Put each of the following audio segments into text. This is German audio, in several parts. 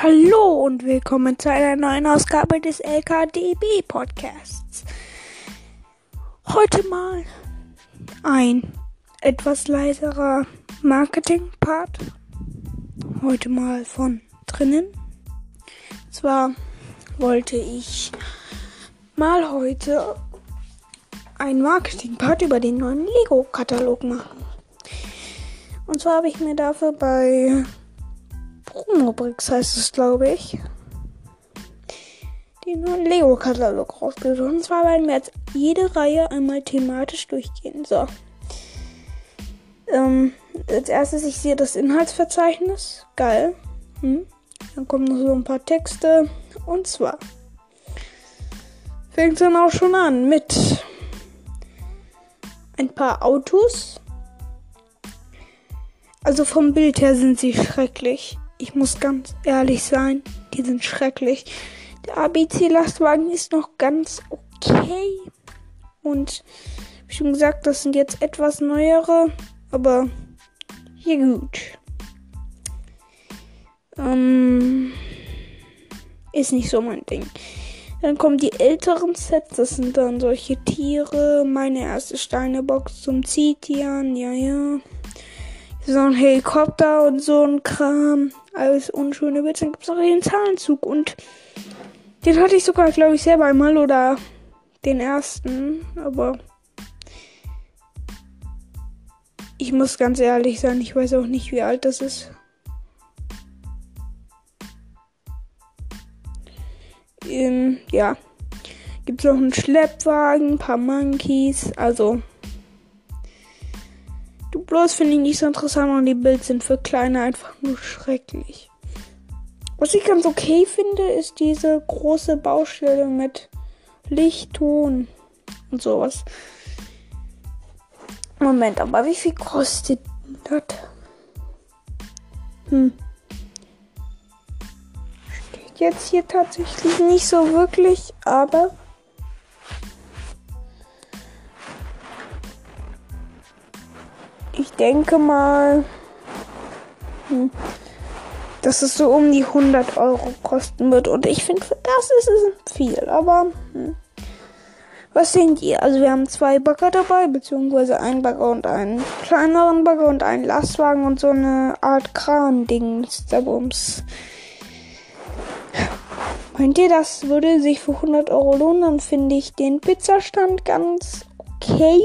Hallo und willkommen zu einer neuen Ausgabe des LKDB Podcasts. Heute mal ein etwas leiserer Marketing-Part. Heute mal von drinnen. Zwar wollte ich mal heute ein Marketing-Part über den neuen Lego-Katalog machen. Und zwar habe ich mir dafür bei Promobrix heißt es, glaube ich. Den neuen Lego-Katalog rausgesucht. Und zwar werden wir jetzt jede Reihe einmal thematisch durchgehen. So. Ähm, als erstes, ich sehe das Inhaltsverzeichnis. Geil. Hm. Dann kommen noch so ein paar Texte. Und zwar fängt es dann auch schon an mit ein paar Autos. Also vom Bild her sind sie schrecklich ich muss ganz ehrlich sein, die sind schrecklich. Der ABC-Lastwagen ist noch ganz okay. Und wie schon gesagt, das sind jetzt etwas neuere, aber hier gut. Ähm, ist nicht so mein Ding. Dann kommen die älteren Sets, das sind dann solche Tiere. Meine erste Steinebox zum Zitian, ja, ja. So ein Helikopter und so ein Kram alles unschöne Witze. Dann gibt es noch den Zahlenzug und den hatte ich sogar, glaube ich, selber einmal oder den ersten, aber ich muss ganz ehrlich sein, ich weiß auch nicht, wie alt das ist. Ähm, ja. Gibt es noch einen Schleppwagen, ein paar Monkeys, also Bloß finde ich nicht so interessant und die Bilder sind für Kleine einfach nur schrecklich. Was ich ganz okay finde, ist diese große Baustelle mit Lichtton und sowas. Moment, aber wie viel kostet das? Hm. Steht jetzt hier tatsächlich nicht so wirklich, aber ich denke mal, hm, dass es so um die 100 Euro kosten wird. Und ich finde, für das ist es viel. Aber hm. was seht ihr? Also wir haben zwei Bagger dabei, beziehungsweise einen Bagger und einen kleineren Bagger und einen Lastwagen und so eine Art Kran-Ding. Meint ihr, das würde sich für 100 Euro lohnen? Dann finde ich den Pizzastand ganz okay.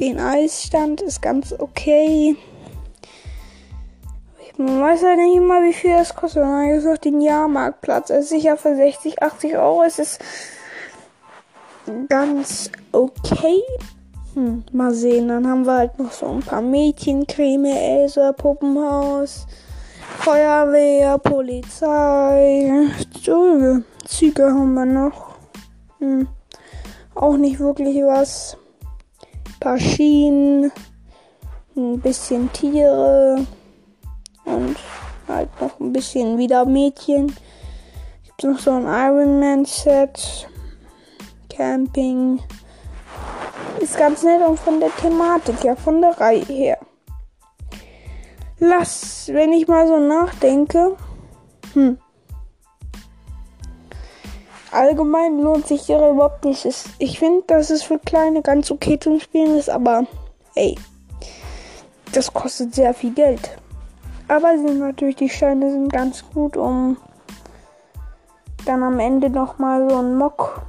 Den Eisstand ist ganz okay. Man weiß halt nicht immer, wie viel das kostet. Dann gibt es noch den Jahrmarktplatz. Er ist sicher für 60, 80 Euro. Es ist ganz okay. Hm, mal sehen. Dann haben wir halt noch so ein paar Mädchencreme, Elsa, Puppenhaus, Feuerwehr, Polizei, Züge. Züge haben wir noch. Hm, auch nicht wirklich was paar Schienen, ein bisschen Tiere und halt noch ein bisschen wieder Mädchen. Gibt noch so ein Ironman Set, Camping. Ist ganz nett und von der Thematik ja, von der Reihe her. Lass, wenn ich mal so nachdenke, hm allgemein lohnt sich der überhaupt nicht. Ich finde, dass es für Kleine ganz okay zum Spielen ist, aber ey, das kostet sehr viel Geld. Aber sind natürlich die Steine sind ganz gut, um dann am Ende nochmal so einen Mock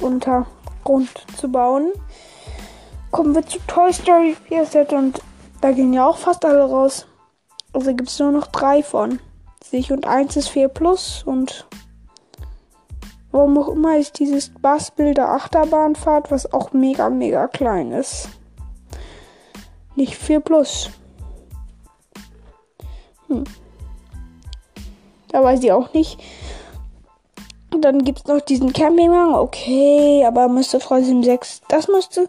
Untergrund zu bauen. Kommen wir zu Toy Story 4 Set und da gehen ja auch fast alle raus. Also gibt es nur noch drei von sich und eins ist 4 Plus und Warum auch immer ist dieses Bassbilder Achterbahnfahrt, was auch mega, mega klein ist. Nicht 4 plus. Hm. Da weiß ich auch nicht. Und dann gibt es noch diesen Campingwagen. Okay, aber müsste trotzdem 6. Das müsste.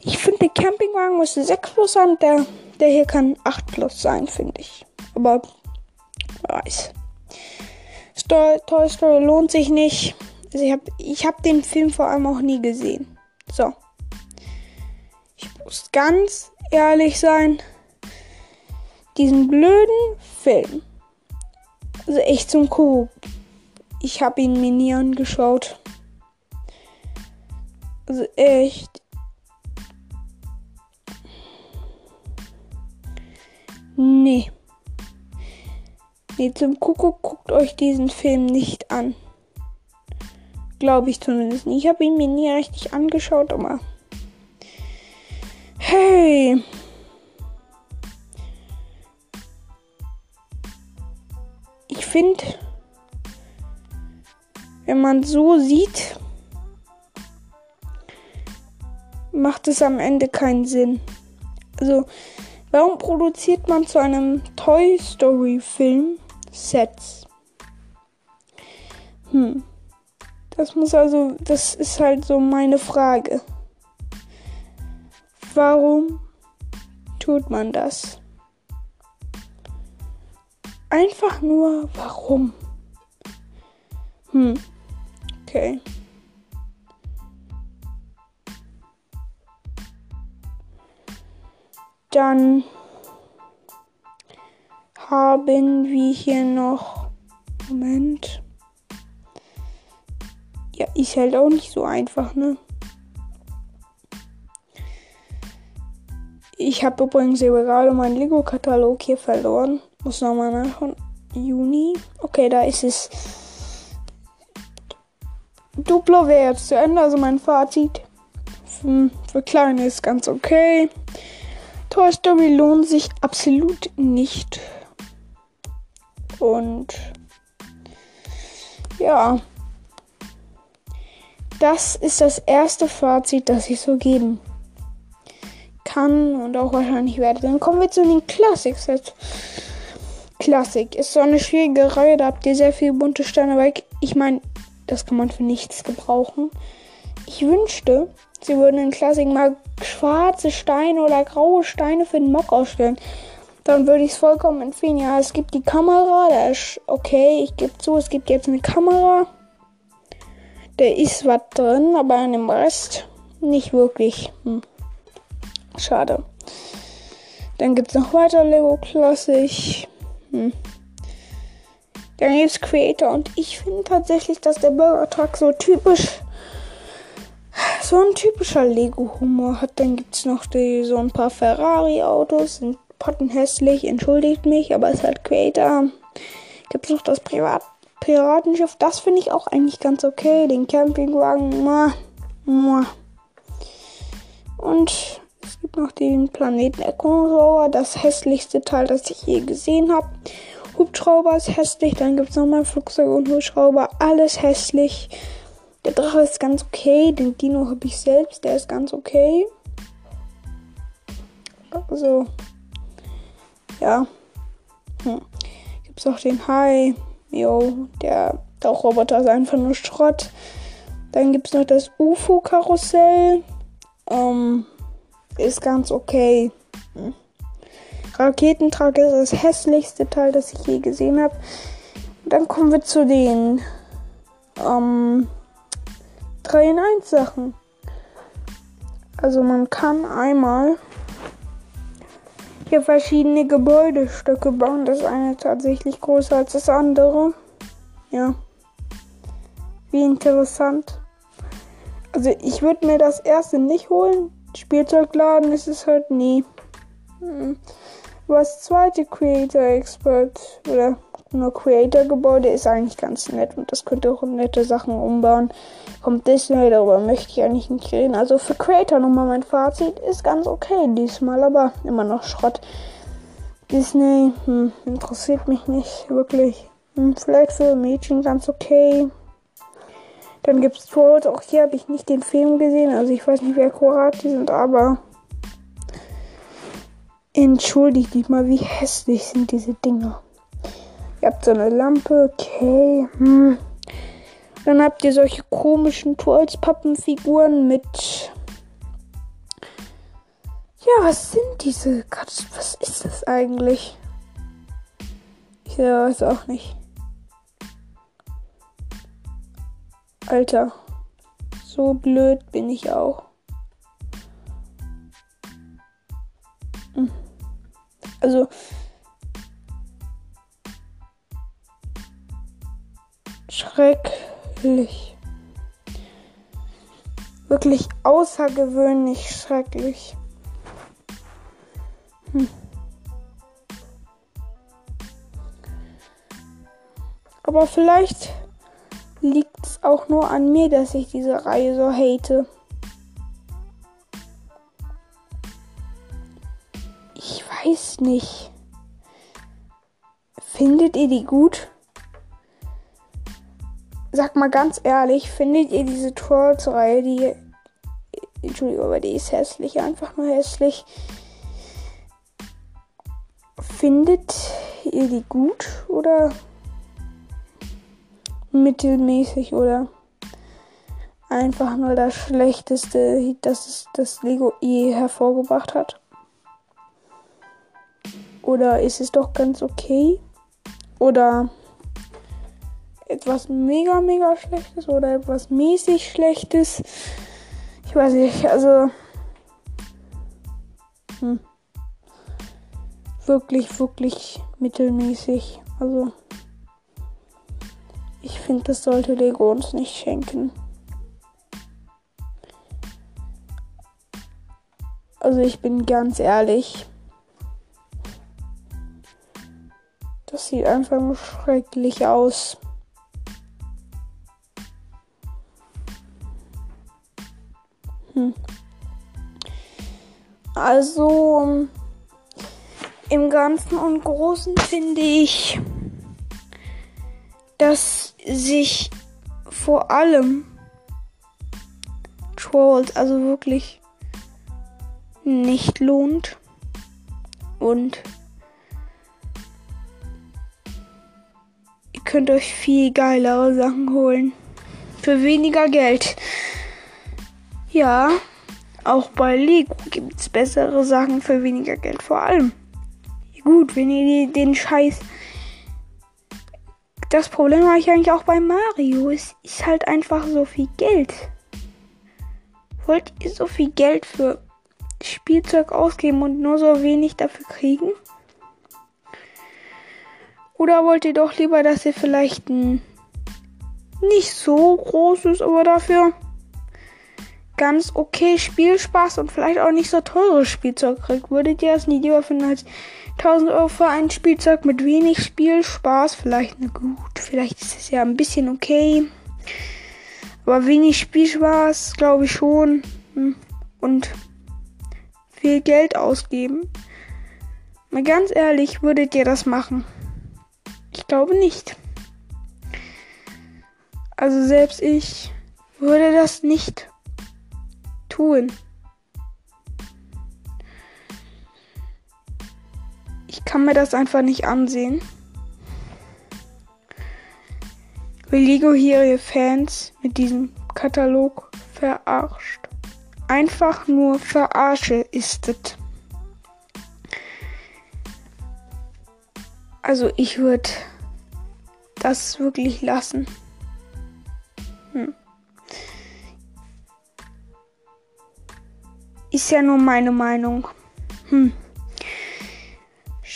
Ich finde, der Campingwagen müsste 6 plus sein. Der, der hier kann 8 plus sein, finde ich. Aber wer weiß. Toy Story lohnt sich nicht. Also ich habe ich hab den Film vor allem auch nie gesehen. So. Ich muss ganz ehrlich sein. Diesen blöden Film Also echt zum Kuckuck. Ich habe ihn mir nie angeschaut. Also echt. Nee. Nee, zum Kuckuck guckt euch diesen Film nicht an. Glaube ich zumindest nicht. Ich habe ihn mir nie richtig angeschaut, aber. Hey! Ich finde, wenn man so sieht, macht es am Ende keinen Sinn. Also, warum produziert man zu einem Toy Story Film Sets? Hm. Das muss also, das ist halt so meine Frage. Warum tut man das? Einfach nur, warum? Hm. Okay. Dann haben wir hier noch. Moment. Ja, ist halt auch nicht so einfach, ne? Ich habe übrigens gerade meinen Lego-Katalog hier verloren. Muss nochmal nachschauen. Juni. Okay, da ist es. Duplo wäre jetzt zu Ende, also mein Fazit. Für, für Kleine ist ganz okay. Toy Story lohnt sich absolut nicht. Und ja. Das ist das erste Fazit, das ich so geben kann und auch wahrscheinlich werde. Dann kommen wir zu den Classics jetzt. Klassik ist so eine schwierige Reihe, da habt ihr sehr viele bunte Steine weg. Ich meine, das kann man für nichts gebrauchen. Ich wünschte, sie würden in Klassik mal schwarze Steine oder graue Steine für den Mock ausstellen. Dann würde ich es vollkommen empfehlen. Ja, es gibt die Kamera, da ist okay, ich gebe zu, es gibt jetzt eine Kamera. Da ist was drin, aber an dem Rest nicht wirklich. Hm. Schade. Dann gibt es noch weiter Lego Classic. Hm. Dann gibt es Creator und ich finde tatsächlich, dass der Burger Truck so typisch, so ein typischer Lego-Humor hat. Dann gibt es noch die, so ein paar Ferrari-Autos, sind pottenhässlich, entschuldigt mich, aber es ist halt Creator. Gibt es noch das Privat Piratenschiff, das finde ich auch eigentlich ganz okay. Den Campingwagen, muah, muah. Und es gibt noch den Planeten Echo das hässlichste Teil, das ich je gesehen habe. Hubschrauber ist hässlich, dann gibt es nochmal Flugzeug und Hubschrauber, alles hässlich. Der Drache ist ganz okay, den Dino habe ich selbst, der ist ganz okay. Also, ja. Hm. Gibt es auch den Hai. Jo, der Tauchroboter ist einfach nur Schrott. Dann gibt es noch das UFO-Karussell. Ähm, ist ganz okay. Hm. Raketentrag ist das hässlichste Teil, das ich je gesehen habe. Dann kommen wir zu den ähm, 3 in 1 Sachen. Also man kann einmal hier verschiedene Gebäudestücke bauen. Das eine tatsächlich größer als das andere. Ja. Wie interessant. Also ich würde mir das erste nicht holen. Spielzeugladen ist es halt nie. Hm. Was zweite Creator Expert oder nur Creator Gebäude ist eigentlich ganz nett und das könnte auch nette Sachen umbauen. Kommt Disney, darüber möchte ich eigentlich nicht reden. Also für Creator nochmal mein Fazit ist ganz okay diesmal, aber immer noch Schrott. Disney hm, interessiert mich nicht wirklich. Hm, vielleicht für Mädchen ganz okay. Dann gibt es Trolls. Auch hier habe ich nicht den Film gesehen. Also ich weiß nicht, wie akkurat die sind, aber entschuldigt mich mal, wie hässlich sind diese Dinger. Ihr habt so eine Lampe, okay. Hm. Dann habt ihr solche komischen Trolls-Pappenfiguren mit. Ja, was sind diese Katzen? Was ist das eigentlich? Ich weiß auch nicht. Alter, so blöd bin ich auch. Hm. Also, schrecklich. Wirklich außergewöhnlich schrecklich. Hm. Aber vielleicht liegt es auch nur an mir, dass ich diese Reihe so hate. Ich weiß nicht. Findet ihr die gut? Sag mal ganz ehrlich, findet ihr diese Trolls-Reihe, die. Entschuldigung, aber die ist hässlich, einfach nur hässlich. Findet ihr die gut oder mittelmäßig oder einfach nur das Schlechteste, das es das Lego je hervorgebracht hat? Oder ist es doch ganz okay? Oder etwas mega, mega Schlechtes oder etwas mäßig Schlechtes? Ich weiß nicht, also. Hm. Wirklich, wirklich mittelmäßig. Also. Ich finde, das sollte Lego uns nicht schenken. Also ich bin ganz ehrlich. Das sieht einfach nur schrecklich aus. Hm. Also im Ganzen und Großen finde ich, dass sich vor allem Trolls also wirklich nicht lohnt und ihr könnt euch viel geilere Sachen holen für weniger Geld. Ja, auch bei Lego gibt es bessere Sachen für weniger Geld vor allem. Gut, wenn ihr den Scheiß das Problem habe ich eigentlich auch bei Mario. Es ist halt einfach so viel Geld. Wollt ihr so viel Geld für Spielzeug ausgeben und nur so wenig dafür kriegen? Oder wollt ihr doch lieber, dass ihr vielleicht ein nicht so großes, aber dafür ganz okay Spielspaß und vielleicht auch nicht so teures Spielzeug kriegt? Würdet ihr das nie lieber finden als 1000 Euro für ein Spielzeug mit wenig Spielspaß. Vielleicht, na gut, vielleicht ist es ja ein bisschen okay. Aber wenig Spielspaß, glaube ich schon. Hm. Und viel Geld ausgeben. Mal ganz ehrlich, würdet ihr das machen? Ich glaube nicht. Also selbst ich würde das nicht tun. kann mir das einfach nicht ansehen. Lego hier ihre Fans mit diesem Katalog verarscht. Einfach nur verarsche ist es. Also ich würde das wirklich lassen. Ist ja nur meine Meinung. Hm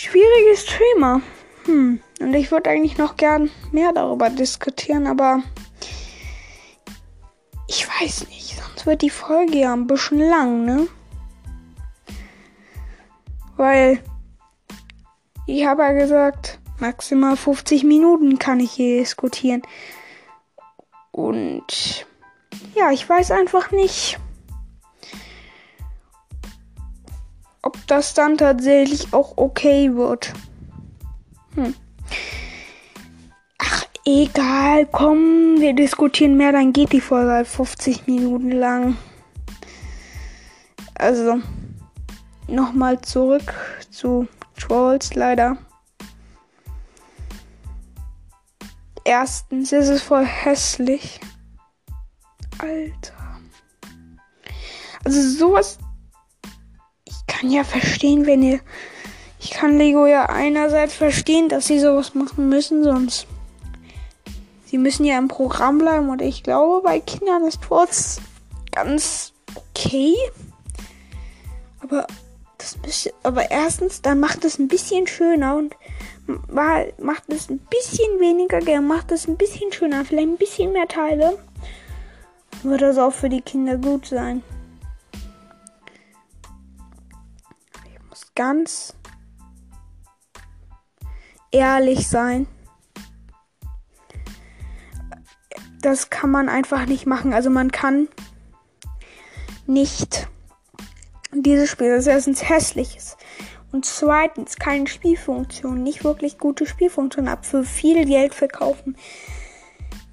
schwierige Streamer. Hm. Und ich würde eigentlich noch gern mehr darüber diskutieren, aber ich weiß nicht. Sonst wird die Folge ja ein bisschen lang, ne? Weil ich habe ja gesagt, maximal 50 Minuten kann ich hier diskutieren. Und ja, ich weiß einfach nicht. Das dann tatsächlich auch okay wird. Hm. Ach, egal, komm, wir diskutieren mehr, dann geht die Folge halt 50 Minuten lang. Also, nochmal zurück zu Trolls leider. Erstens ist es voll hässlich. Alter. Also sowas kann ja verstehen, wenn ihr. Ich kann Lego ja einerseits verstehen, dass sie sowas machen müssen, sonst. Sie müssen ja im Programm bleiben und ich glaube, bei Kindern ist Trotz ganz okay. Aber das müsste, aber erstens, dann macht es ein bisschen schöner und macht es ein bisschen weniger Geld, macht es ein bisschen schöner, vielleicht ein bisschen mehr Teile, wird das auch für die Kinder gut sein. Ganz ehrlich sein. Das kann man einfach nicht machen. Also man kann nicht dieses Spiel, das erstens hässlich ist und zweitens keine Spielfunktion, nicht wirklich gute Spielfunktion ab, für viel Geld verkaufen.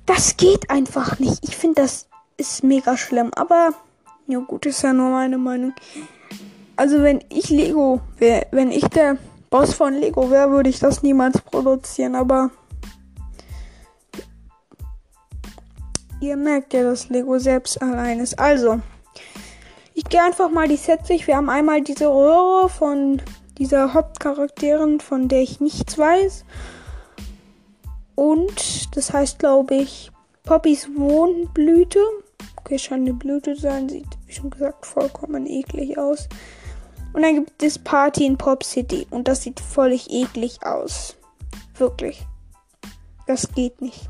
Das geht einfach nicht. Ich finde, das ist mega schlimm. Aber, ja gut, ist ja nur meine Meinung. Also wenn ich Lego wäre, wenn ich der Boss von Lego wäre, würde ich das niemals produzieren. Aber ihr merkt ja, dass Lego selbst allein ist. Also, ich gehe einfach mal die Sets durch. Wir haben einmal diese Röhre von dieser Hauptcharakterin, von der ich nichts weiß. Und das heißt, glaube ich, Poppys Wohnblüte. Okay, scheint eine Blüte zu sein. Sieht, wie schon gesagt, vollkommen eklig aus. Und dann gibt es Party in Pop City. Und das sieht völlig eklig aus. Wirklich. Das geht nicht.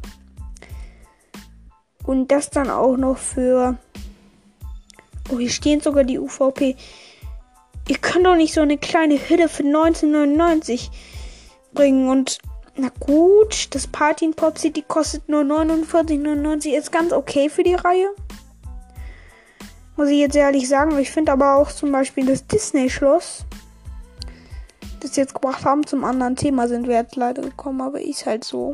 Und das dann auch noch für. Oh, hier stehen sogar die UVP. Ihr könnt doch nicht so eine kleine Hütte für 1999 bringen. Und na gut, das Party in Pop City kostet nur 49,99. Ist ganz okay für die Reihe. Muss ich jetzt ehrlich sagen. Ich finde aber auch zum Beispiel das Disney-Schloss, das jetzt gebracht haben zum anderen Thema, sind wir jetzt leider gekommen. Aber ist halt so.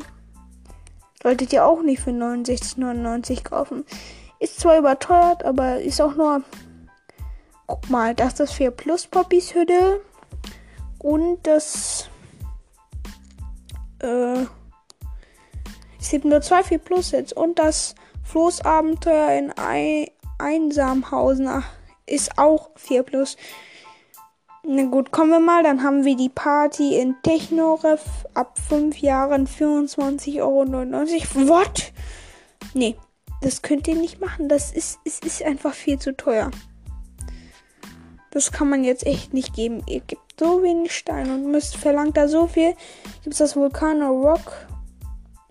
Solltet ihr auch nicht für 69,99 kaufen. Ist zwar überteuert, aber ist auch nur Guck mal, das ist das 4 Plus Poppys Hütte. Und das. Äh. Es gibt nur zwei 4 Plus Sets. Und das Floßabenteuer in Ei Einsamhausen ist auch 4 Plus. Na gut, kommen wir mal. Dann haben wir die Party in Technoref ab 5 Jahren 24,99 Euro. What? Nee, das könnt ihr nicht machen. Das ist, es ist einfach viel zu teuer. Das kann man jetzt echt nicht geben. Ihr gibt so wenig Stein und müsst verlangt da so viel. Gibt es das Vulcano Rock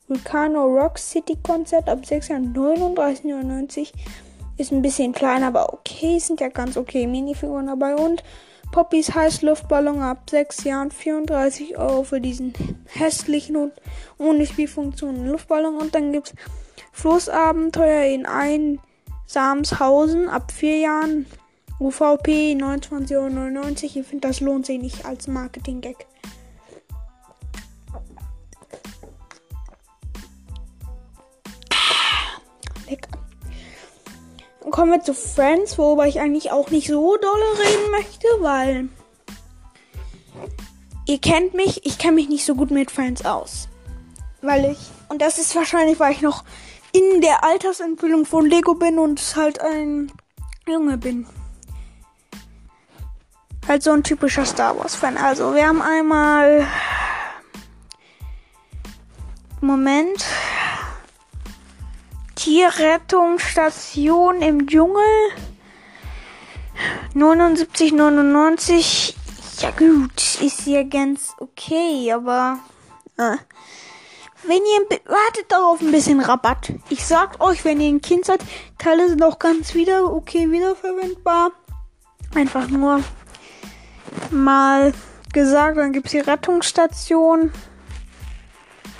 Vulcano Rock City Konzert ab 6 Jahren 39,99. Ist ein bisschen klein, aber okay. Sind ja ganz okay Minifiguren dabei. Und Poppys Heißluftballon ab 6 Jahren 34 Euro für diesen hässlichen und ohne Spielfunktion Luftballon. Und dann gibt es Flussabenteuer in Einsamshausen ab 4 Jahren UVP 29,99 Euro. Ich finde, das lohnt sich nicht als Marketing-Gag. Lecker. Kommen wir zu Friends, worüber ich eigentlich auch nicht so dolle reden möchte, weil ihr kennt mich, ich kenne mich nicht so gut mit Friends aus. Weil ich, und das ist wahrscheinlich, weil ich noch in der Altersentwicklung von Lego bin und halt ein Junge bin halt so ein typischer Star Wars-Fan. Also, wir haben einmal. Moment. Tierrettungsstation im Dschungel. 79,99. Ja gut, ist ja ganz okay, aber äh, wenn ihr wartet darauf ein bisschen Rabatt. Ich sag euch, wenn ihr ein Kind seid, Teile sind auch ganz wieder okay wiederverwendbar. Einfach nur mal gesagt. Dann gibt es die Rettungsstation.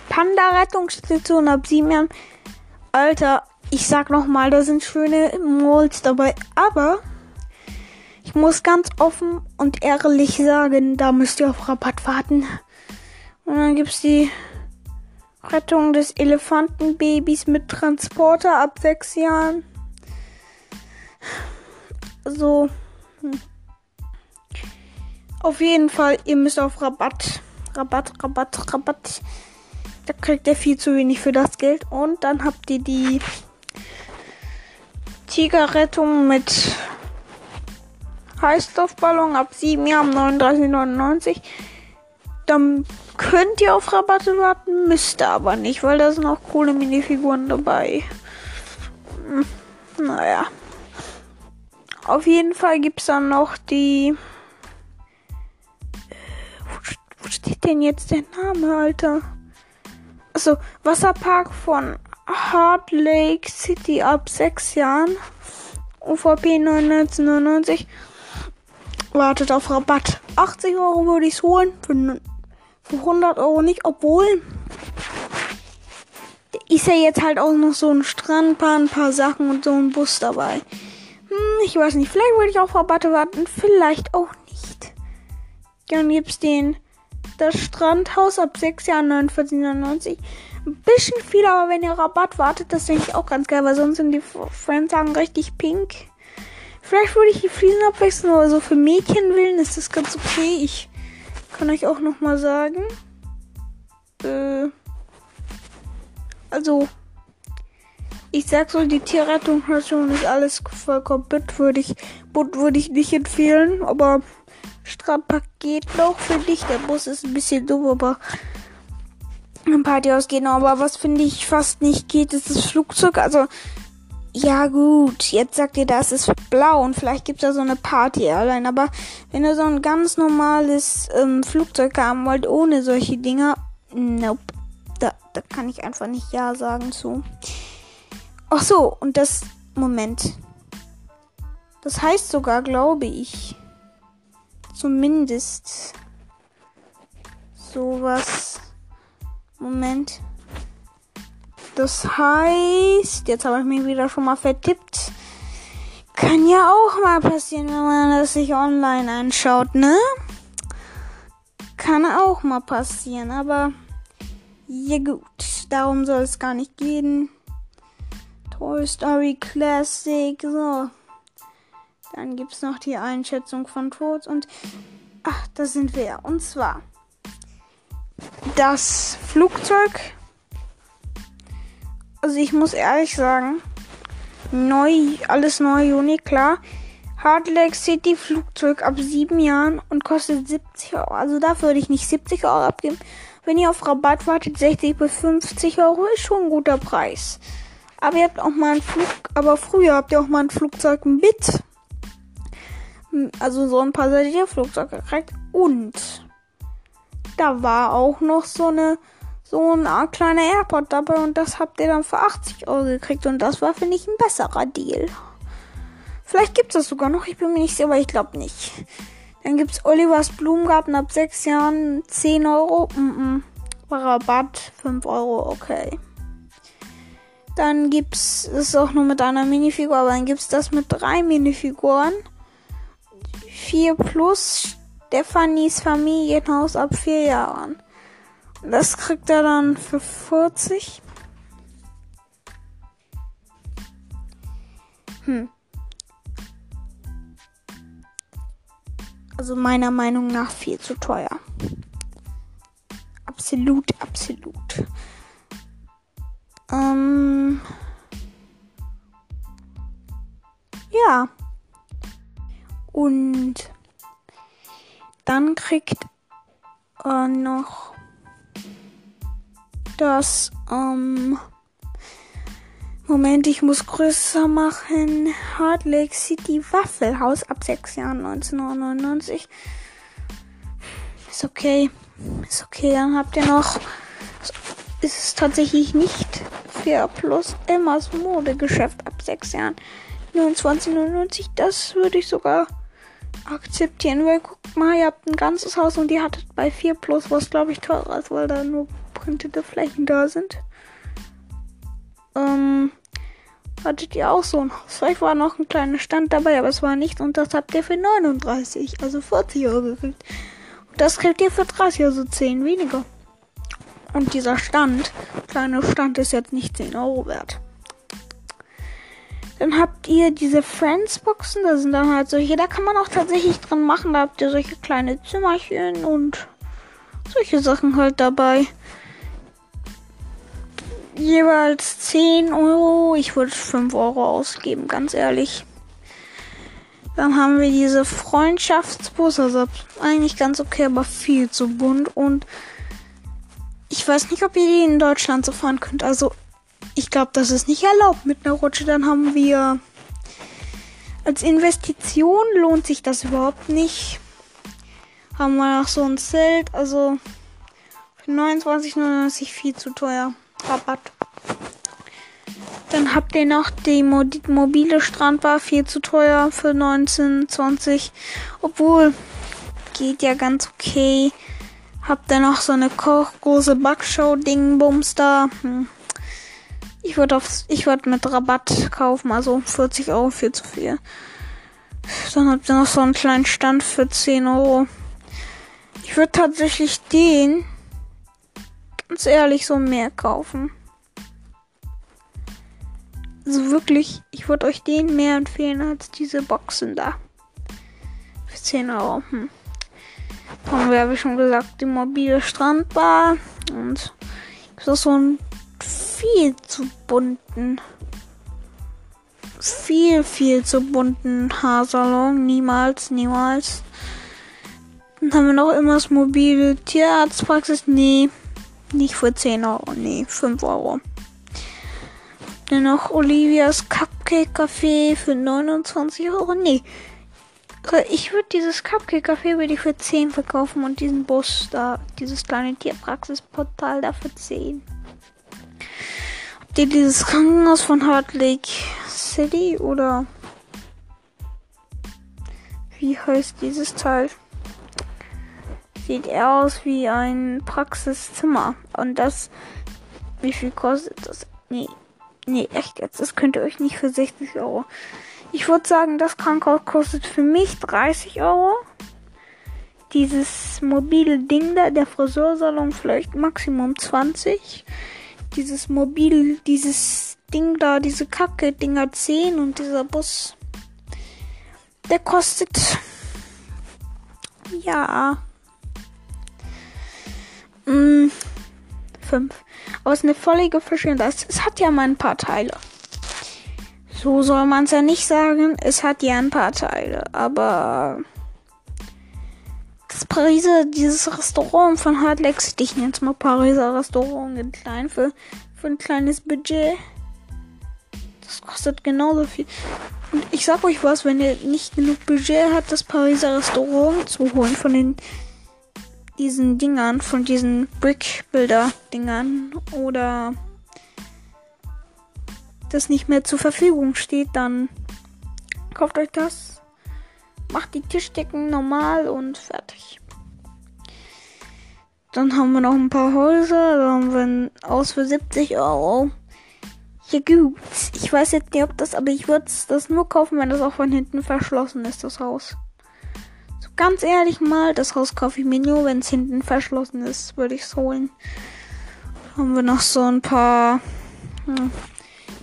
Panda-Rettungsstation ab sieben Jahren. Alter, ich sag nochmal, da sind schöne Malls dabei. Aber ich muss ganz offen und ehrlich sagen, da müsst ihr auf Rabatt warten. Und dann gibt es die Rettung des Elefantenbabys mit Transporter ab sechs Jahren. So. Hm. Auf jeden Fall, ihr müsst auf Rabatt. Rabatt, Rabatt, Rabatt. Da kriegt ihr viel zu wenig für das Geld. Und dann habt ihr die Tigerrettung mit Heißstoffballon ab 7 Jahren 39,99. Dann könnt ihr auf Rabatte warten, müsst ihr aber nicht, weil da sind auch coole Minifiguren dabei. Hm, naja. Auf jeden Fall gibt es dann noch die wo steht denn jetzt der Name, Alter? Also, Wasserpark von Heart Lake City ab sechs Jahren. UVP 1999. Wartet auf Rabatt. 80 Euro würde ich es holen. Für, für 100 Euro nicht, obwohl ist ja jetzt halt auch noch so ein Strandbahn, ein paar Sachen und so ein Bus dabei. Hm, ich weiß nicht, vielleicht würde ich auf Rabatte warten, vielleicht auch nicht. Dann gibt's den das Strandhaus ab 6 Jahren 49,99. Ein bisschen viel, aber wenn ihr Rabatt wartet, das denke ich auch ganz geil, weil sonst sind die Friends sagen richtig pink. Vielleicht würde ich die Fliesen abwechseln, aber so für Mädchenwillen ist das ganz okay. Ich kann euch auch noch mal sagen. Äh, also, ich sag so, die Tierrettungsstation ist alles vollkommen bit, würde ich, würde ich nicht empfehlen, aber Strandpark geht noch, finde ich. Der Bus ist ein bisschen dumm, aber ein Partyhaus geht noch. Aber was finde ich fast nicht geht, ist das Flugzeug. Also, ja gut, jetzt sagt ihr, das ist blau und vielleicht gibt es da so eine Party allein. Aber wenn ihr so ein ganz normales ähm, Flugzeug haben wollt, ohne solche Dinger, nope. Da, da kann ich einfach nicht Ja sagen zu. Ach so, und das, Moment. Das heißt sogar, glaube ich, zumindest sowas. Moment. Das heißt, jetzt habe ich mich wieder schon mal vertippt. Kann ja auch mal passieren, wenn man das sich online anschaut, ne? Kann auch mal passieren, aber ja gut, darum soll es gar nicht gehen. Toy Story Classic, so. Dann gibt es noch die Einschätzung von Tod und ach, da sind wir. Und zwar das Flugzeug. Also ich muss ehrlich sagen, neu, alles neu, Uni, klar. Hard Lake City Flugzeug ab 7 Jahren und kostet 70 Euro. Also dafür würde ich nicht 70 Euro abgeben. Wenn ihr auf Rabatt wartet, 60 bis 50 Euro ist schon ein guter Preis. Aber ihr habt auch mal einen Flug, aber früher habt ihr auch mal ein Flugzeug mit also so ein Passagierflugzeug gekriegt und da war auch noch so eine so ein kleiner Airport dabei und das habt ihr dann für 80 Euro gekriegt und das war finde ich ein besserer Deal. Vielleicht gibt es das sogar noch, ich bin mir nicht sicher, aber ich glaube nicht. Dann gibt es Olivers Blumengarten ab 6 Jahren 10 Euro. Mm -mm. Rabatt 5 Euro, okay. Dann gibt es auch nur mit einer Minifigur, aber dann gibt es das mit drei Minifiguren. 4 plus Stephanies Familienhaus ab 4 Jahren. Das kriegt er dann für 40. Hm. Also meiner Meinung nach viel zu teuer. Absolut, absolut. Ähm. Ja. Und dann kriegt er noch das, ähm, Moment, ich muss größer machen. Hard Lake City Waffelhaus ab 6 Jahren 1999. Ist okay. Ist okay, dann habt ihr noch. Ist es tatsächlich nicht fair plus Emmas Modegeschäft ab 6 Jahren 29,99. Das würde ich sogar akzeptieren, weil guckt mal, ihr habt ein ganzes Haus und ihr hattet bei 4 Plus, was glaube ich teurer ist, weil da nur printete Flächen da sind. Ähm, hattet ihr auch so ein Haus. Vielleicht war noch ein kleiner Stand dabei, aber es war nichts und das habt ihr für 39, also 40 Euro gekriegt. Und das kriegt ihr für 30, also 10 weniger. Und dieser Stand, kleine Stand, ist jetzt nicht 10 Euro wert. Dann habt ihr diese Friends-Boxen, da sind dann halt solche, da kann man auch tatsächlich dran machen. Da habt ihr solche kleine Zimmerchen und solche Sachen halt dabei. Jeweils 10 Euro. Ich würde 5 Euro ausgeben, ganz ehrlich. Dann haben wir diese Freundschaftsbus, also eigentlich ganz okay, aber viel zu bunt. Und ich weiß nicht, ob ihr die in Deutschland so fahren könnt. Also ich glaube, das ist nicht erlaubt mit einer Rutsche. Dann haben wir als Investition lohnt sich das überhaupt nicht. Haben wir noch so ein Zelt, also Für 29,99 viel zu teuer. Rabatt. Dann habt ihr noch die Mo mobile Strandbar, viel zu teuer für 19,20. Obwohl, geht ja ganz okay. Habt ihr noch so eine Koch große Backshow-Dingbums da? Hm. Ich würde würde mit Rabatt kaufen, also 40 Euro viel zu viel. Dann habt ihr noch so einen kleinen Stand für 10 Euro. Ich würde tatsächlich den, ganz ehrlich, so mehr kaufen. Also wirklich, ich würde euch den mehr empfehlen als diese Boxen da. Für 10 Euro. Hm. Dann habe ich schon gesagt, die mobile Strandbar. Und das so ein viel zu bunten. Viel, viel zu bunten Haarsalon. Niemals, niemals. Dann haben wir noch immer das mobile Tierarztpraxis. Nee, nicht für 10 Euro. Nee, 5 Euro. Dann noch Olivias Cupcake Café für 29 Euro. Nee. Ich würde dieses Cupcake Café ich für 10 verkaufen und diesen Bus da, dieses kleine Tierpraxisportal da für 10. Habt ihr dieses Krankenhaus von Hard Lake City oder wie heißt dieses Teil? Sieht eher aus wie ein Praxiszimmer. Und das, wie viel kostet das? Nee, Nee, echt jetzt. Das könnt ihr euch nicht für 60 Euro. Ich würde sagen, das Krankenhaus kostet für mich 30 Euro. Dieses mobile Ding da, der Friseursalon vielleicht Maximum 20. Dieses mobil, dieses Ding da, diese Kacke Dinger 10 und dieser Bus, der kostet ja 5. Mm, aber es ist eine völlige Verschwendung. Es hat ja mal ein paar Teile. So soll man es ja nicht sagen. Es hat ja ein paar Teile. Aber das Pariser, dieses Restaurant von Hardlex, ich nenne es mal Pariser Restaurant in klein für, für ein kleines Budget. Das kostet genauso viel. Und ich sag euch was, wenn ihr nicht genug Budget habt, das Pariser Restaurant zu holen von den diesen Dingern, von diesen Brick-Builder-Dingern oder das nicht mehr zur Verfügung steht, dann kauft euch das, macht die Tischdecken normal und fertig. Dann haben wir noch ein paar Häuser, da haben wir ein aus für 70 Euro. Ja gut, ich weiß jetzt nicht, ob das, aber ich würde das nur kaufen, wenn das auch von hinten verschlossen ist, das Haus. Ganz ehrlich mal, das Haus kaufe ich mir nur, wenn es hinten verschlossen ist, würde ich es holen. Haben wir noch so ein paar hm,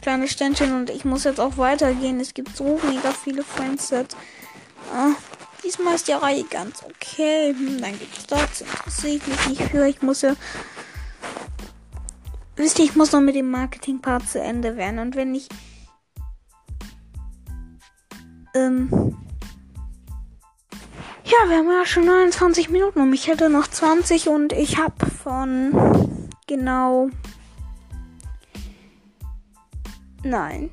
kleine Ständchen und ich muss jetzt auch weitergehen. Es gibt so mega viele Friendsets. Ah, diesmal ist die Reihe ganz okay. Hm, dann gibt es das. Interessiere ich mich nicht für. Ich muss ja. Wisst ihr, ich muss noch mit dem Marketing-Part zu Ende werden. Und wenn ich. Ähm ja, wir haben ja schon 29 Minuten und ich hätte noch 20 und ich habe von genau. Nein.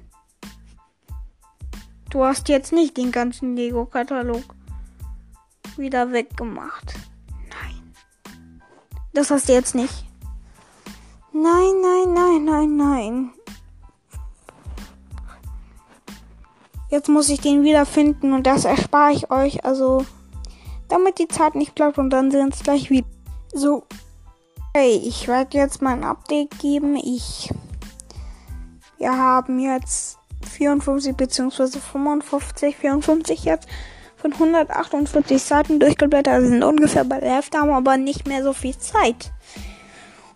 Du hast jetzt nicht den ganzen Lego-Katalog wieder weggemacht. Nein. Das hast du jetzt nicht. Nein, nein, nein, nein, nein. Jetzt muss ich den wieder finden und das erspare ich euch. Also damit die Zeit nicht klappt und dann wir uns gleich wieder. So, hey, ich werde jetzt mal ein Update geben. Ich, wir haben jetzt 54 bzw. 55, 54 jetzt von 148 Seiten durchgeblättert. Also sind ungefähr bei der Hälfte, haben aber nicht mehr so viel Zeit.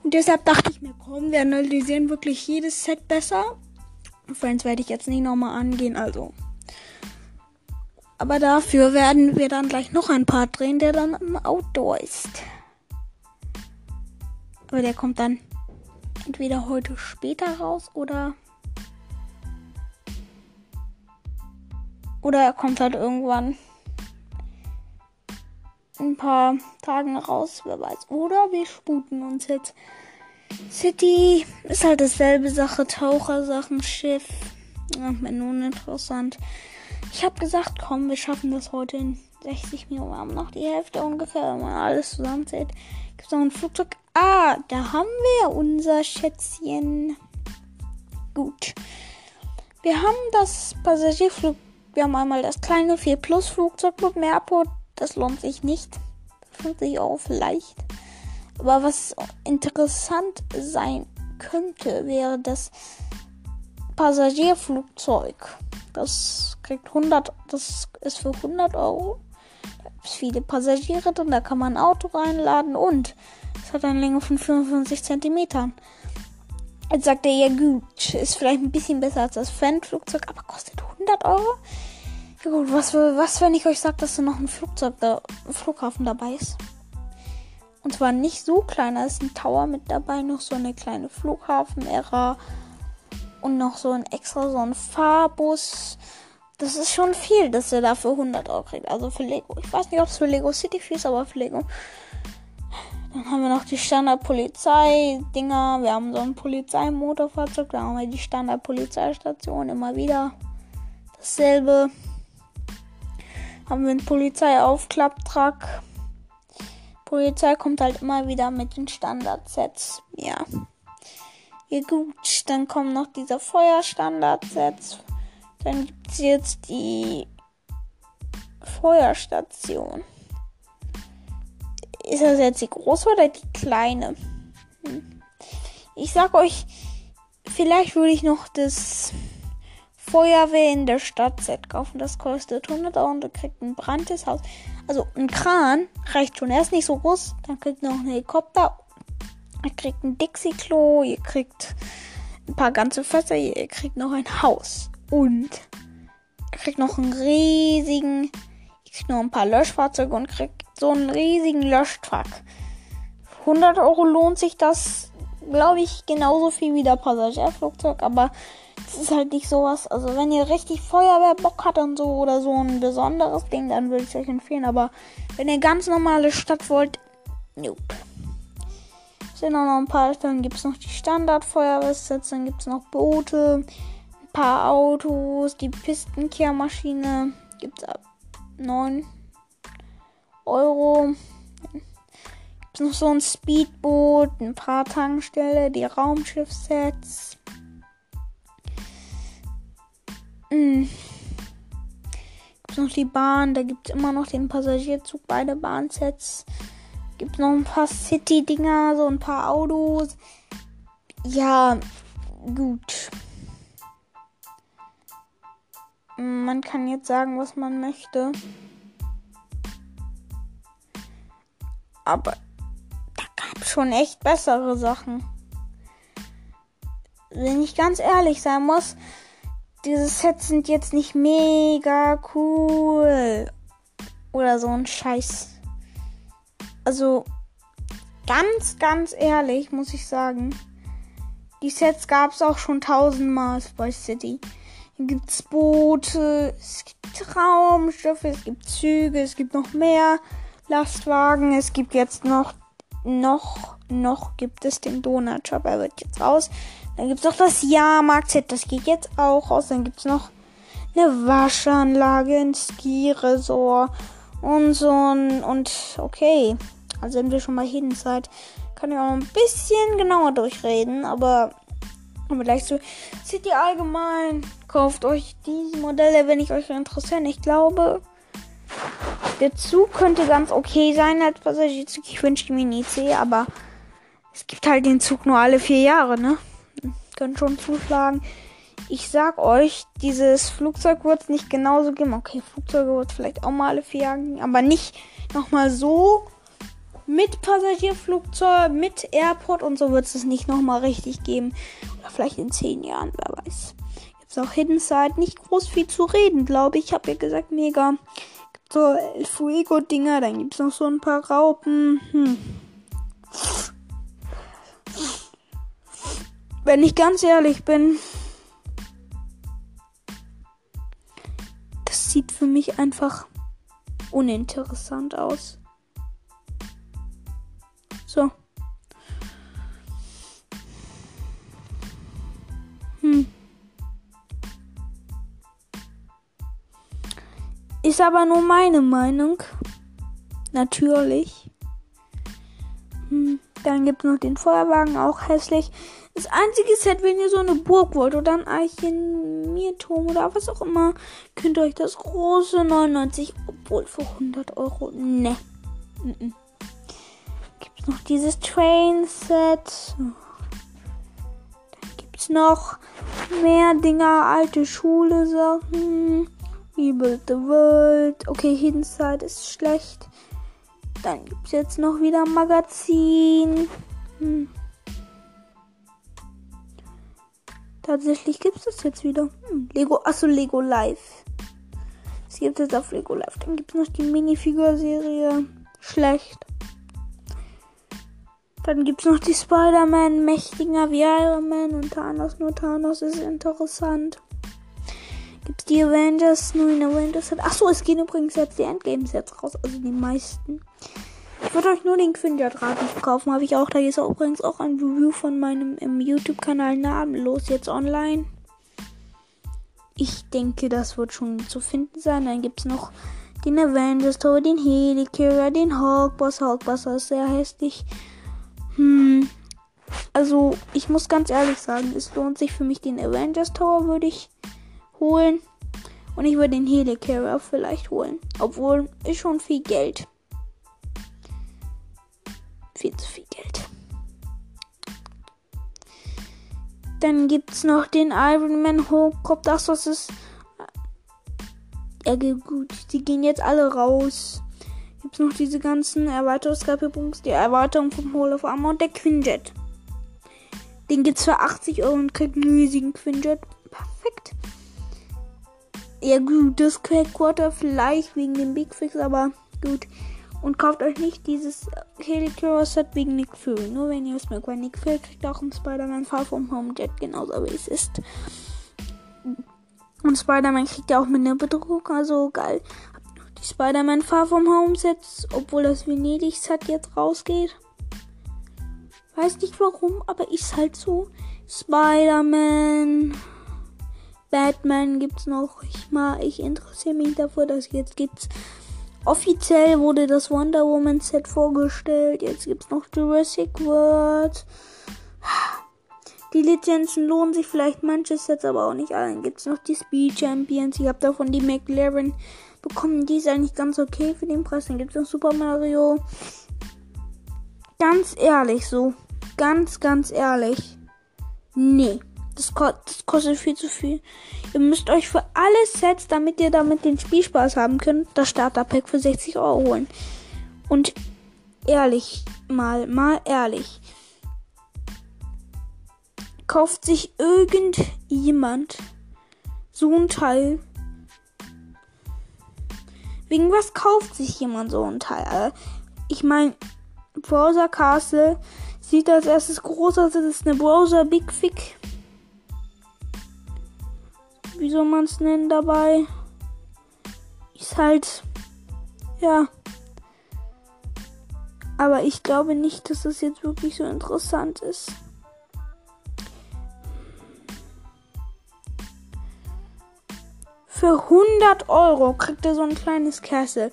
Und deshalb dachte ich mir, komm, wir analysieren wirklich jedes Set besser. Friends werde ich jetzt nicht nochmal angehen, also aber dafür werden wir dann gleich noch ein Part drehen, der dann im Outdoor ist. Aber der kommt dann entweder heute später raus oder. Oder er kommt halt irgendwann ein paar Tagen raus, wer weiß. Oder wir sputen uns jetzt. City ist halt dasselbe Sache, Tauchersachen, Schiff. Ja, mir nun interessant. Ich habe gesagt, komm, wir schaffen das heute 60 Minuten. Wir haben noch die Hälfte ungefähr, wenn man alles zusammenzählt. Gibt es noch ein Flugzeug? Ah, da haben wir unser Schätzchen. Gut. Wir haben das Passagierflug. Wir haben einmal das kleine 4 Plus Flugzeug mit Mehrport. Das lohnt sich nicht. 50 Euro vielleicht. Aber was interessant sein könnte, wäre das Passagierflugzeug. Das kriegt 100, das ist für 100 Euro. Da gibt es viele Passagiere drin, da kann man ein Auto reinladen und es hat eine Länge von 55 Zentimetern. Jetzt sagt er, ja gut, ist vielleicht ein bisschen besser als das Fan-Flugzeug, aber kostet 100 Euro. Ja gut, was, was wenn ich euch sage, dass da noch ein Flugzeug, da, Flughafen dabei ist? Und zwar nicht so klein, da ist ein Tower mit dabei, noch so eine kleine Flughafen-Ära und noch so ein extra, so ein Fahrbus. Das ist schon viel, dass er dafür 100 Euro kriegt. Also für Lego. Ich weiß nicht, ob es für Lego City viel ist, aber für Lego. Dann haben wir noch die Standard-Polizei-Dinger. Wir haben so ein Polizeimotorfahrzeug. Da haben wir die Standard-Polizeistation immer wieder. Dasselbe. Haben wir einen Polizeiaufklapptruck. Polizei kommt halt immer wieder mit den Standardsets. Ja. Ja gut, dann kommen noch diese Feuerstandardsets. Dann gibt es jetzt die Feuerstation. Ist das jetzt die große oder die kleine? Hm. Ich sag euch, vielleicht würde ich noch das Feuerwehr in der Stadt-Set kaufen. Das kostet 100 Euro und du kriegt ein brandtes Haus. Also ein Kran reicht schon. Er ist nicht so groß. Dann kriegt ihr noch einen Helikopter. Ihr kriegt ein Dixie-Klo. Ihr kriegt ein paar ganze Fässer. Ihr kriegt noch ein Haus. Und ihr kriegt noch einen riesigen. Ihr kriegt noch ein paar Löschfahrzeuge und kriegt so einen riesigen Löschtruck. 100 Euro lohnt sich das, glaube ich, genauso viel wie der Passagierflugzeug. Aber es ist halt nicht sowas. Also wenn ihr richtig Feuerwehrbock habt und so oder so ein besonderes Ding, dann würde ich euch empfehlen. Aber wenn ihr ganz normale Stadt wollt, nope. Sind auch noch ein paar, dann gibt es noch die Standardfeuerwehrsets, dann gibt es noch Boote, ein paar Autos, die Pistenkehrmaschine gibt es ab 9 Euro. Es noch so ein Speedboot, ein paar Tankstelle, die Raumschiffsets. Mhm. Gibt noch die Bahn, da gibt es immer noch den Passagierzug, beide Bahnsets. Gibt noch ein paar City-Dinger, so ein paar Autos. Ja, gut. Man kann jetzt sagen, was man möchte. Aber es schon echt bessere Sachen. Wenn ich ganz ehrlich sein muss, diese Sets sind jetzt nicht mega cool. Oder so ein Scheiß. Also, ganz, ganz ehrlich, muss ich sagen. Die Sets gab es auch schon tausendmal bei City. Hier gibt es Boote, es gibt Raumschiffe, es gibt Züge, es gibt noch mehr Lastwagen. Es gibt jetzt noch, noch, noch gibt es den Donut Shop. Er wird jetzt raus. Dann gibt es noch das Jahrmarkt-Set, das geht jetzt auch raus. Dann gibt es noch eine Waschanlage, ein Ski-Resort und so ein. Und okay, also sind wir schon mal hin Zeit. Kann ich auch ein bisschen genauer durchreden, aber aber gleich. Seht ihr allgemein? Kauft euch diese Modelle, wenn ich euch interessieren. Ich glaube, der Zug könnte ganz okay sein als Passagierzug. Ich wünsche mir nie C, aber es gibt halt den Zug nur alle vier Jahre, ne? können schon zuschlagen. Ich sag euch, dieses Flugzeug wird es nicht genauso geben. Okay, Flugzeuge wird es vielleicht auch mal alle vier Jahre geben, aber nicht nochmal so mit Passagierflugzeug, mit Airport und so wird es nicht nochmal richtig geben. Oder vielleicht in zehn Jahren, wer weiß. Jetzt auch Hidden Side, nicht groß viel zu reden, glaube ich. Ich habe ja gesagt, mega. So El Fuego-Dinger, dann gibt es noch so ein paar Raupen. Hm. Wenn ich ganz ehrlich bin, das sieht für mich einfach uninteressant aus. So. Hm. Ist aber nur meine Meinung. Natürlich. Hm, dann gibt es noch den Feuerwagen, auch hässlich. Das einzige Set, wenn ihr so eine Burg wollt oder ein Archimierturm oder was auch immer, könnt ihr euch das große 99, obwohl für 100 Euro, ne. Gibt es noch dieses Train-Set. Dann gibt es noch mehr Dinger, alte Schule-Sachen. Rebuild the World. Okay, Hidden Side ist schlecht. Dann gibt es jetzt noch wieder ein Magazin. Hm. Tatsächlich gibt es das jetzt wieder. Hm, Lego, achso, Lego Live. Es gibt es auf Lego Live. Dann gibt es noch die Minifigur-Serie. Schlecht. Dann gibt es noch die Spider-Man, mächtiger wie Iron Man und Thanos. Nur Thanos ist interessant. Gibt es die Avengers, nur Avengers. Achso, es gehen übrigens jetzt die Endgames jetzt raus. Also die meisten. Ich würde euch nur den Quinjet-Rad nicht kaufen. Habe ich auch. Da ist übrigens auch ein Review von meinem YouTube-Kanal namenlos jetzt online. Ich denke, das wird schon zu finden sein. Dann gibt es noch den Avengers Tower, den Helicarrier, den Hawkboss. Hawkboss ist sehr hässlich. Hm. Also, ich muss ganz ehrlich sagen, es lohnt sich für mich den Avengers Tower, würde ich holen. Und ich würde den Helicarrier vielleicht holen. Obwohl, ist schon viel Geld viel zu viel Geld. Dann gibt es noch den Iron Man Hochkopf. Das, was ist. Ja, gut. Die gehen jetzt alle raus. Gibt es noch diese ganzen Erweiterungskapitelbunks. Die Erweiterung vom Hall of Armor und der Quinjet. Den gibt es für 80 Euro und kriegt einen riesigen Quinjet. Ja, gut. Das Quarter vielleicht wegen dem Big Fix, aber gut. Und kauft euch nicht dieses Helicarrier Set wegen Nick Fury. Nur wenn ihr es mögt, weil Nick Fury kriegt auch im Spider-Man Far From Home Jet genauso wie es ist. Und Spider-Man kriegt ja auch mit einer Bedrohung, also geil. Die Spider-Man Far From Home Sets, obwohl das Venedig Set jetzt rausgeht. Weiß nicht warum, aber ist halt so. Spider-Man. Batman gibt's noch. Ich mal, ich interessiere mich dafür, dass jetzt gibt's Offiziell wurde das Wonder Woman Set vorgestellt. Jetzt gibt es noch Jurassic World. Die Lizenzen lohnen sich vielleicht manche Sets, aber auch nicht allen. Gibt es noch die Speed Champions. Ich habe davon die McLaren bekommen. Die ist eigentlich ganz okay für den Preis. Dann gibt es noch Super Mario. Ganz ehrlich, so. Ganz, ganz ehrlich. Nee. Das, ko das, kostet viel zu viel. Ihr müsst euch für alle Sets, damit ihr damit den Spielspaß haben könnt, das Starterpack für 60 Euro holen. Und ehrlich, mal, mal ehrlich. Kauft sich irgendjemand so ein Teil? Wegen was kauft sich jemand so ein Teil? Ich meine, Browser Castle sieht als erstes groß aus. Das ist eine Browser Big Fig wie soll man es nennen dabei? Ist halt, ja. Aber ich glaube nicht, dass das jetzt wirklich so interessant ist. Für 100 Euro kriegt er so ein kleines Kessel.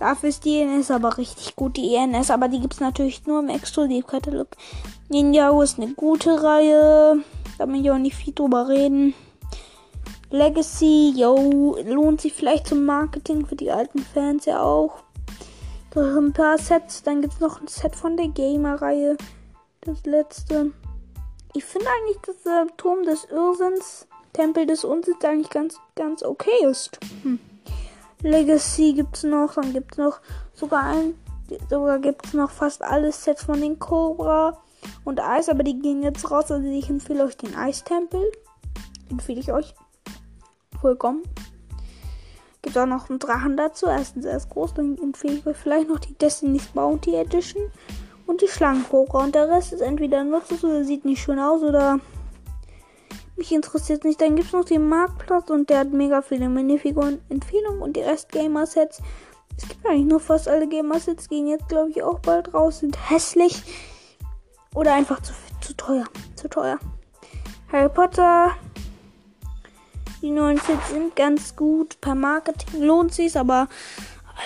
Dafür ist die ENS aber richtig gut, die ENS. Aber die gibt es natürlich nur im Exklusivkatalog. Ninjago ist eine gute Reihe. Da will ich auch nicht viel drüber reden. Legacy, yo, lohnt sich vielleicht zum Marketing für die alten Fans ja auch. Noch ein paar Sets. Dann gibt es noch ein Set von der Gamer-Reihe. Das letzte. Ich finde eigentlich, dass der Turm des Irrsinns, Tempel des Unsinns eigentlich ganz, ganz okay ist. Hm. Legacy gibt es noch. Dann gibt es noch sogar ein, sogar gibt es noch fast alle Sets von den Cobra und Eis, aber die gehen jetzt raus. Also ich empfehle euch den Eistempel. Empfehle ich euch. Vollkommen. Gibt auch noch einen Drachen dazu. Erstens sehr groß. Dann empfehle ich euch vielleicht noch die Destiny's Bounty Edition. Und die Schlangenkobra. Und der Rest ist entweder nutzlos oder sieht nicht schön aus oder mich interessiert nicht. Dann gibt es noch den Marktplatz und der hat mega viele Minifiguren Empfehlungen und die Rest Gamer Sets. Es gibt eigentlich nur fast alle Gamer Sets, gehen jetzt glaube ich auch bald raus, sind hässlich. Oder einfach zu, zu teuer. Zu teuer. Harry Potter. Die neuen Sets sind ganz gut. Per Marketing lohnt sich's, aber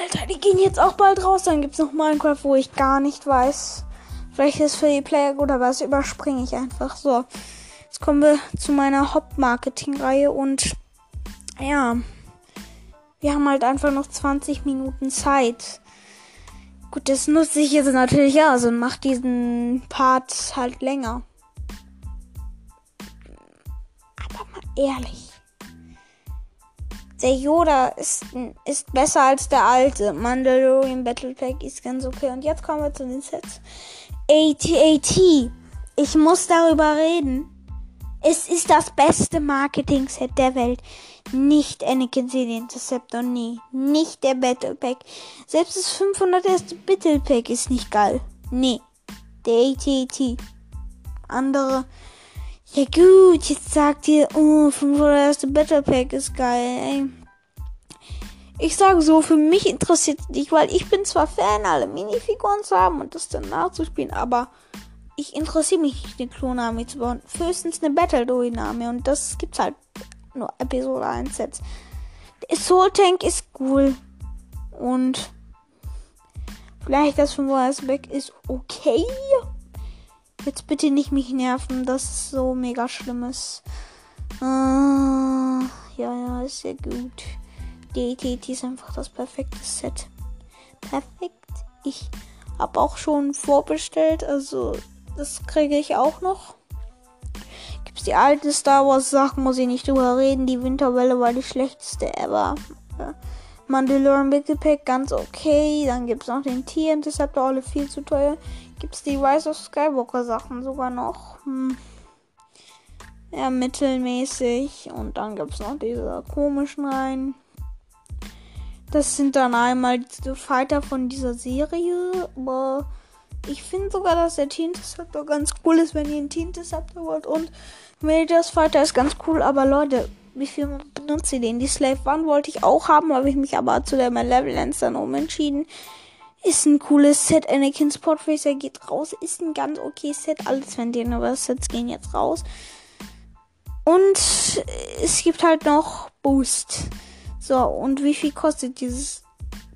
Alter, die gehen jetzt auch bald raus. Dann gibt's noch Minecraft, wo ich gar nicht weiß, welches für die Player gut, aber das überspringe ich einfach. So, jetzt kommen wir zu meiner Hop-Marketing-Reihe und ja, wir haben halt einfach noch 20 Minuten Zeit. Gut, das nutze ich jetzt natürlich aus und mache diesen Part halt länger. Aber mal ehrlich. Der Yoda ist, ist besser als der alte. Mandalorian Battle Pack ist ganz okay. Und jetzt kommen wir zu den Sets. AT-AT. Ich muss darüber reden. Es ist das beste Marketing-Set der Welt. Nicht Anakin CD Interceptor, nee. Nicht der Battle Pack. Selbst das 500 erste Battle Pack ist nicht geil. Nee. Der AT-AT. Andere ja gut, jetzt sagt ihr, oh, 500 erste Battle Pack ist geil, ey. Ich sage so, für mich interessiert es nicht, weil ich bin zwar Fan, alle Minifiguren zu haben und das dann nachzuspielen, aber ich interessiere mich nicht, eine Klonarmee zu bauen. Höchstens eine Battle Druiden Armee und das gibt's halt nur Episode 1 Sets. Der Soul Tank ist cool und vielleicht das 500 erste Back ist okay. Jetzt bitte nicht mich nerven, das ist so mega schlimmes. Äh, ja, ja, ist sehr gut. DTT ist einfach das perfekte Set. Perfekt. Ich habe auch schon vorbestellt, also das kriege ich auch noch. Die alten Star Wars Sachen, muss ich nicht drüber reden. Die Winterwelle war die schlechteste ever. Mandalorian Pack ganz okay. Dann gibt's noch den Tier Interceptor, alle viel zu teuer gibt es die Rise of Skywalker Sachen sogar noch. Hm. Ja, mittelmäßig. Und dann gibt es noch diese komischen Reihen. Das sind dann einmal die Fighter von dieser Serie. Aber ich finde sogar, dass der Teen Interceptor ganz cool ist, wenn ihr einen Teen Interceptor wollt. Und Majors Fighter ist ganz cool. Aber Leute, wie viel benutzt ihr den? Die Slave One wollte ich auch haben, habe ich mich aber zu der Malevolence dann umentschieden. Ist ein cooles Set. Anakin Sport Racer geht raus. Ist ein ganz okay Set. Alles wenn die Sets gehen jetzt raus. Und es gibt halt noch Boost. So, und wie viel kostet dieses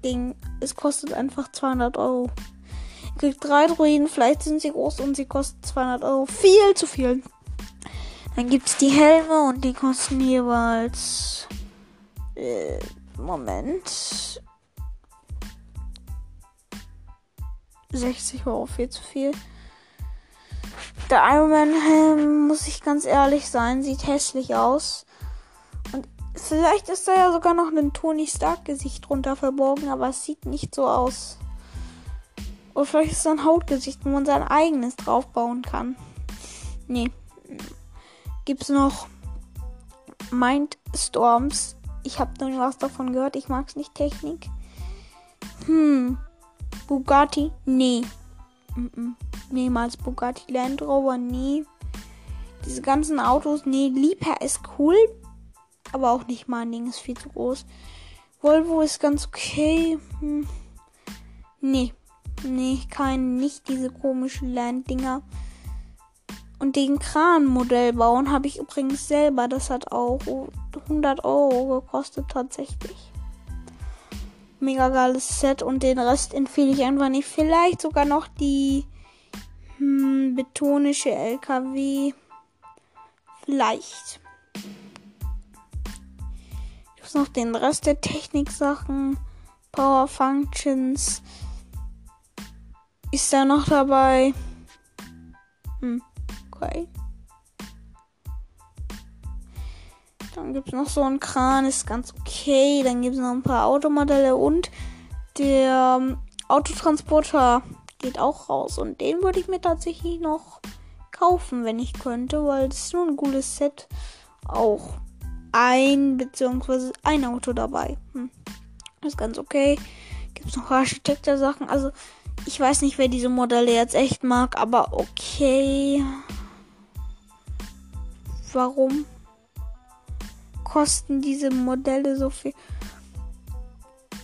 Ding? Es kostet einfach 200 Euro. Ihr kriegt drei Druiden, vielleicht sind sie groß und sie kosten 200 Euro. Viel zu viel. Dann gibt es die Helme und die kosten jeweils. Äh, Moment. 60 Euro viel zu viel. Der Iron Man Helm, muss ich ganz ehrlich sein, sieht hässlich aus. Und vielleicht ist da ja sogar noch ein Tony Stark Gesicht drunter verborgen, aber es sieht nicht so aus. Oder vielleicht ist da ein Hautgesicht, wo man sein eigenes draufbauen kann. Nee. Gibt's noch Mindstorms? Ich habe noch nie was davon gehört. Ich mag's nicht Technik. Hm. Bugatti? Nee. Niemals Bugatti Land Rover, nie. Diese ganzen Autos, nee. Liebherr ist cool, aber auch nicht mein Ding, ist viel zu groß. Volvo ist ganz okay. Hm. Nee. Nee, kein, nicht diese komischen Land-Dinger. Und den Kran-Modell bauen habe ich übrigens selber. Das hat auch 100 Euro gekostet tatsächlich mega geiles Set und den Rest empfehle ich einfach nicht. Vielleicht sogar noch die hm, betonische LKW. Vielleicht. Ich muss noch den Rest der Technik-Sachen. Power Functions. Ist da noch dabei? Hm, okay. Dann gibt es noch so einen Kran, ist ganz okay. Dann gibt es noch ein paar Automodelle und der ähm, Autotransporter geht auch raus. Und den würde ich mir tatsächlich noch kaufen, wenn ich könnte, weil es ist nur ein cooles Set. Auch ein bzw. ein Auto dabei. Hm. Ist ganz okay. Gibt es noch Architekter-Sachen. Also, ich weiß nicht, wer diese Modelle jetzt echt mag, aber okay. Warum? kosten diese Modelle so viel?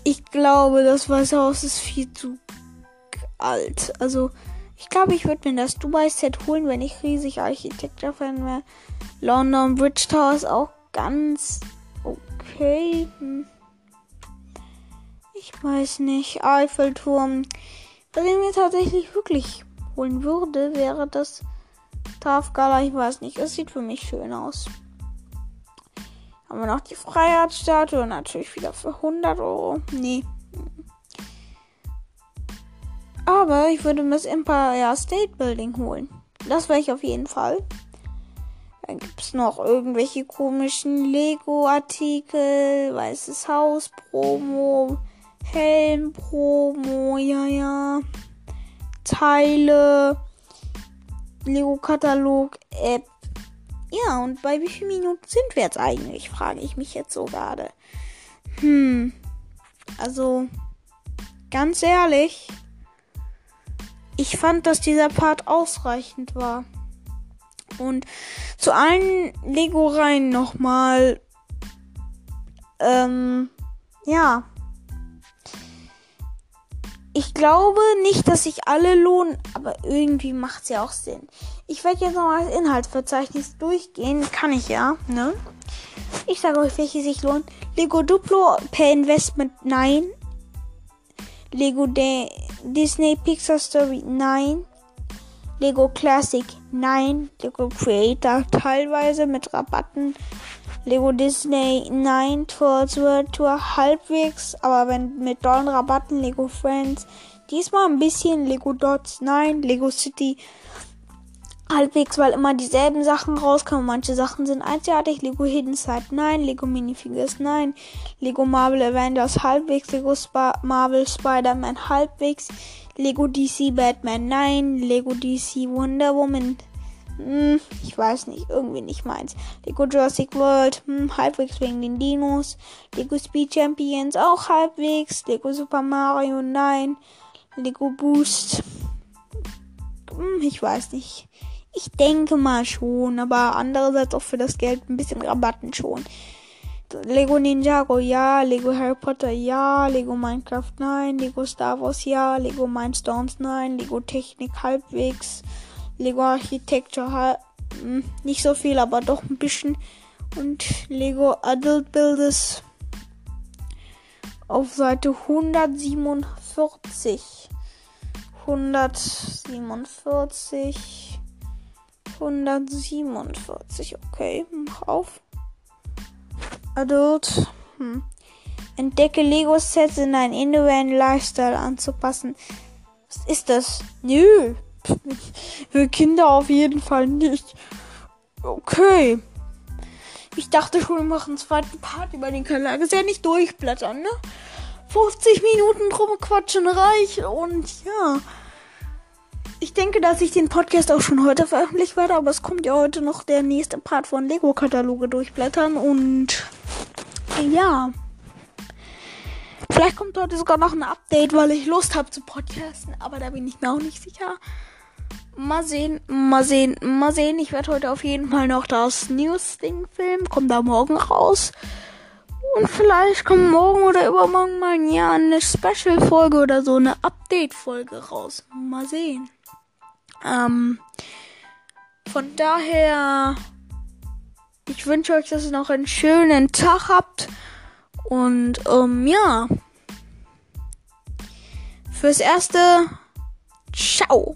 Ich glaube, das Weiße Haus ist viel zu alt. Also, ich glaube, ich würde mir das Dubai-Set holen, wenn ich riesig Architektur-Fan wäre. London Bridge Tower ist auch ganz okay. Hm. Ich weiß nicht. Eiffelturm. Was ich mir tatsächlich wirklich holen würde, wäre das Tafgala. Ich weiß nicht. Es sieht für mich schön aus. Haben wir noch die Freiheitsstatue. Natürlich wieder für 100 Euro. Nee. Aber ich würde mir das Empire State Building holen. Das wäre ich auf jeden Fall. Dann gibt es noch irgendwelche komischen Lego-Artikel, weißes Haus, Promo, Helm, Promo, ja, ja. Teile, Lego-Katalog, App. Ja, und bei wie vielen Minuten sind wir jetzt eigentlich, frage ich mich jetzt so gerade. Hm. Also, ganz ehrlich, ich fand, dass dieser Part ausreichend war. Und zu allen Lego-Reihen nochmal. Ähm, ja. Ich glaube nicht, dass sich alle lohnen, aber irgendwie macht es ja auch Sinn. Ich werde jetzt nochmal das Inhaltsverzeichnis durchgehen. Kann ich ja, ne? Ich sage euch, welche sich lohnen. Lego Duplo per Investment nein. Lego De Disney Pixar Story nein. Lego Classic nein. Lego Creator teilweise mit Rabatten. Lego Disney nein. Tours World Tour halbwegs, aber wenn mit dollen Rabatten. Lego Friends diesmal ein bisschen. Lego Dots nein. Lego City halbwegs, weil immer dieselben Sachen rauskommen. Manche Sachen sind einzigartig. Lego Hidden Side nein. Lego Minifigures nein. Lego Marvel Avengers halbwegs. Lego Sp Marvel Spider-Man halbwegs. Lego DC Batman nein. Lego DC Wonder Woman. Hm, ich weiß nicht, irgendwie nicht meins. Lego Jurassic World, hm, halbwegs wegen den Dinos. Lego Speed Champions auch halbwegs. Lego Super Mario nein. Lego Boost. Hm, ich weiß nicht. Ich denke mal schon, aber andererseits auch für das Geld ein bisschen Rabatten schon. Lego Ninjago ja, Lego Harry Potter ja, Lego Minecraft nein, Lego Star Wars ja, Lego Mindstorms nein, Lego Technik halbwegs, Lego Architecture halb, hm, nicht so viel, aber doch ein bisschen und Lego Adult Builders auf Seite 147. 147. 147, okay, mach auf. Adult. Hm. Entdecke Lego-Sets in einen individuellen Lifestyle anzupassen. Was ist das? Nö. Für Kinder auf jeden Fall nicht. Okay. Ich dachte schon, wir machen einen zweiten Part über den Kanal. Ist ja nicht durchblättern, ne? 50 Minuten drum quatschen reicht. Und ja. Ich denke, dass ich den Podcast auch schon heute veröffentlichen werde, aber es kommt ja heute noch der nächste Part von Lego-Kataloge durchblättern und ja. Vielleicht kommt heute sogar noch ein Update, weil ich Lust habe zu podcasten, aber da bin ich mir auch nicht sicher. Mal sehen, mal sehen, mal sehen. Ich werde heute auf jeden Fall noch das News-Ding filmen. Kommt da morgen raus. Und vielleicht kommt morgen oder übermorgen mal ja, eine Special-Folge oder so, eine Update-Folge raus. Mal sehen. Ähm, von daher, ich wünsche euch, dass ihr noch einen schönen Tag habt. Und ähm, ja. Fürs Erste, ciao.